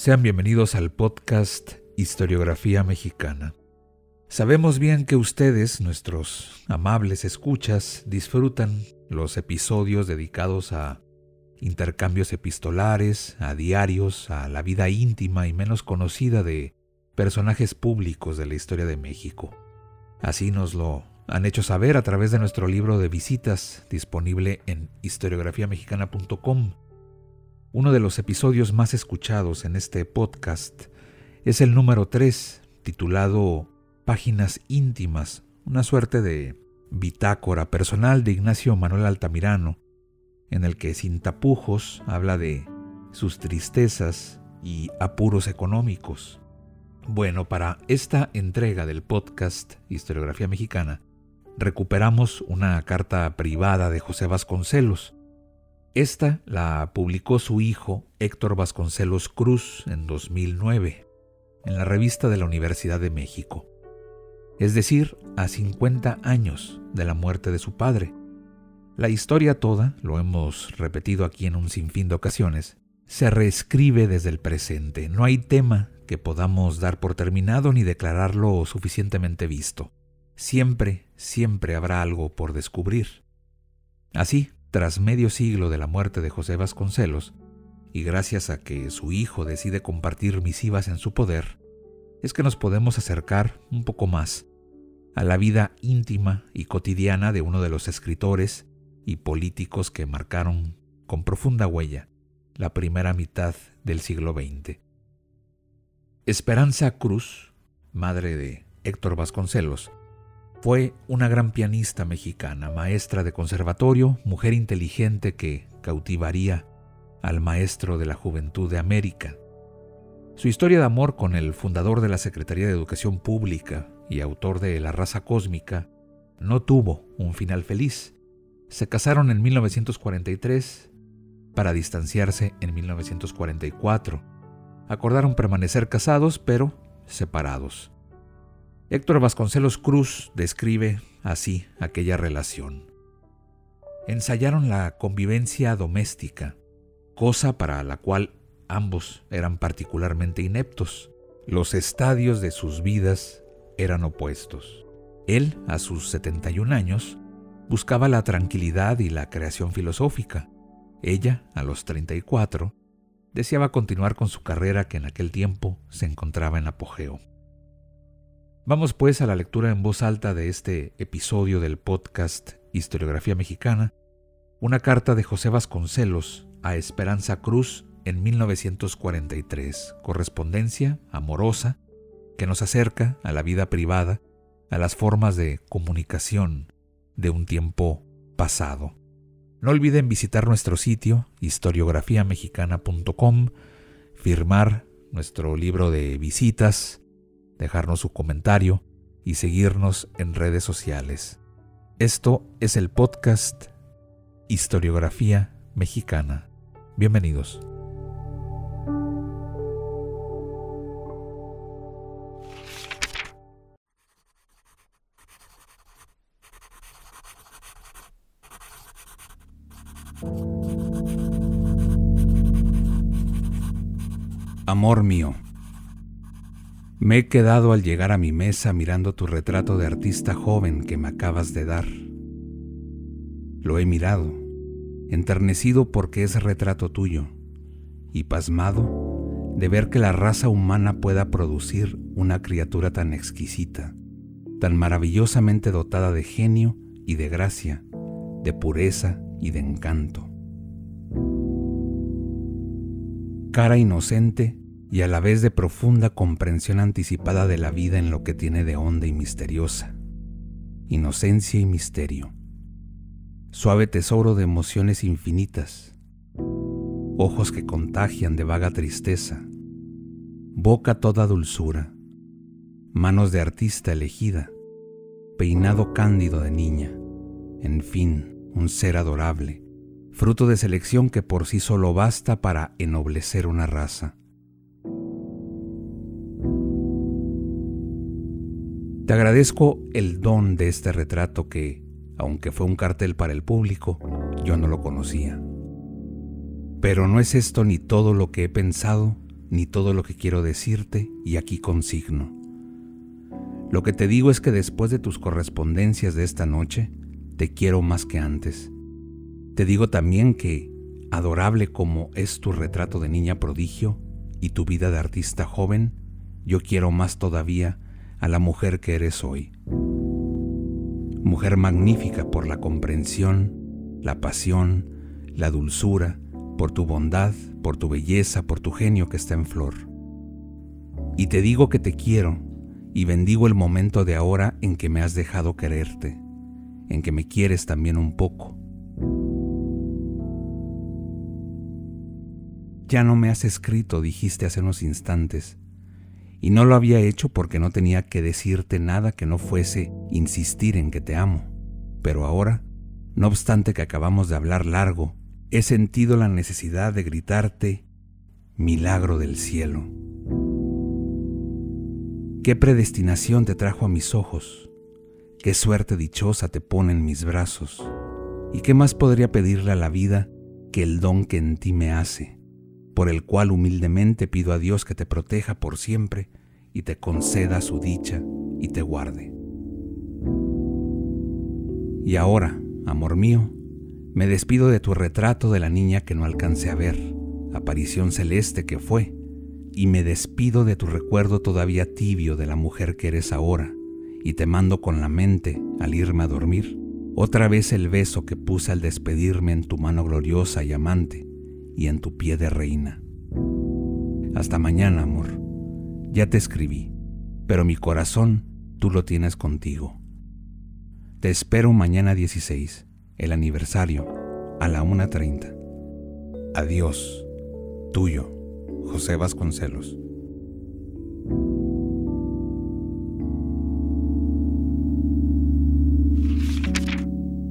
Sean bienvenidos al podcast Historiografía Mexicana. Sabemos bien que ustedes, nuestros amables escuchas, disfrutan los episodios dedicados a intercambios epistolares, a diarios, a la vida íntima y menos conocida de personajes públicos de la historia de México. Así nos lo han hecho saber a través de nuestro libro de visitas disponible en historiografiamexicana.com uno de los episodios más escuchados en este podcast es el número 3, titulado Páginas íntimas, una suerte de bitácora personal de Ignacio Manuel Altamirano, en el que sin tapujos habla de sus tristezas y apuros económicos. Bueno, para esta entrega del podcast Historiografía Mexicana, recuperamos una carta privada de José Vasconcelos, esta la publicó su hijo Héctor Vasconcelos Cruz en 2009 en la revista de la Universidad de México, es decir, a 50 años de la muerte de su padre. La historia toda, lo hemos repetido aquí en un sinfín de ocasiones, se reescribe desde el presente. No hay tema que podamos dar por terminado ni declararlo suficientemente visto. Siempre, siempre habrá algo por descubrir. Así, tras medio siglo de la muerte de José Vasconcelos, y gracias a que su hijo decide compartir misivas en su poder, es que nos podemos acercar un poco más a la vida íntima y cotidiana de uno de los escritores y políticos que marcaron con profunda huella la primera mitad del siglo XX. Esperanza Cruz, madre de Héctor Vasconcelos, fue una gran pianista mexicana, maestra de conservatorio, mujer inteligente que cautivaría al maestro de la juventud de América. Su historia de amor con el fundador de la Secretaría de Educación Pública y autor de La raza cósmica no tuvo un final feliz. Se casaron en 1943 para distanciarse en 1944. Acordaron permanecer casados pero separados. Héctor Vasconcelos Cruz describe así aquella relación. Ensayaron la convivencia doméstica, cosa para la cual ambos eran particularmente ineptos. Los estadios de sus vidas eran opuestos. Él, a sus 71 años, buscaba la tranquilidad y la creación filosófica. Ella, a los 34, deseaba continuar con su carrera que en aquel tiempo se encontraba en apogeo. Vamos pues a la lectura en voz alta de este episodio del podcast Historiografía Mexicana, una carta de José Vasconcelos a Esperanza Cruz en 1943, correspondencia amorosa que nos acerca a la vida privada, a las formas de comunicación de un tiempo pasado. No olviden visitar nuestro sitio historiografiamexicana.com, firmar nuestro libro de visitas, dejarnos su comentario y seguirnos en redes sociales. Esto es el podcast Historiografía Mexicana. Bienvenidos. Amor mío. Me he quedado al llegar a mi mesa mirando tu retrato de artista joven que me acabas de dar. Lo he mirado, enternecido porque es retrato tuyo, y pasmado de ver que la raza humana pueda producir una criatura tan exquisita, tan maravillosamente dotada de genio y de gracia, de pureza y de encanto. Cara inocente y a la vez de profunda comprensión anticipada de la vida en lo que tiene de honda y misteriosa, inocencia y misterio. suave tesoro de emociones infinitas, ojos que contagian de vaga tristeza, boca toda dulzura, manos de artista elegida, peinado cándido de niña, en fin, un ser adorable, fruto de selección que por sí solo basta para ennoblecer una raza. Te agradezco el don de este retrato que, aunque fue un cartel para el público, yo no lo conocía. Pero no es esto ni todo lo que he pensado, ni todo lo que quiero decirte, y aquí consigno. Lo que te digo es que después de tus correspondencias de esta noche, te quiero más que antes. Te digo también que, adorable como es tu retrato de niña prodigio y tu vida de artista joven, yo quiero más todavía a la mujer que eres hoy. Mujer magnífica por la comprensión, la pasión, la dulzura, por tu bondad, por tu belleza, por tu genio que está en flor. Y te digo que te quiero y bendigo el momento de ahora en que me has dejado quererte, en que me quieres también un poco. Ya no me has escrito, dijiste hace unos instantes, y no lo había hecho porque no tenía que decirte nada que no fuese insistir en que te amo. Pero ahora, no obstante que acabamos de hablar largo, he sentido la necesidad de gritarte, milagro del cielo. ¿Qué predestinación te trajo a mis ojos? ¿Qué suerte dichosa te pone en mis brazos? ¿Y qué más podría pedirle a la vida que el don que en ti me hace, por el cual humildemente pido a Dios que te proteja por siempre y te conceda su dicha y te guarde? Y ahora, amor mío, me despido de tu retrato de la niña que no alcancé a ver, aparición celeste que fue, y me despido de tu recuerdo todavía tibio de la mujer que eres ahora, y te mando con la mente, al irme a dormir, otra vez el beso que puse al despedirme en tu mano gloriosa y amante, y en tu pie de reina. Hasta mañana, amor. Ya te escribí, pero mi corazón tú lo tienes contigo. Te espero mañana 16, el aniversario, a la 1.30. Adiós, tuyo. José Vasconcelos.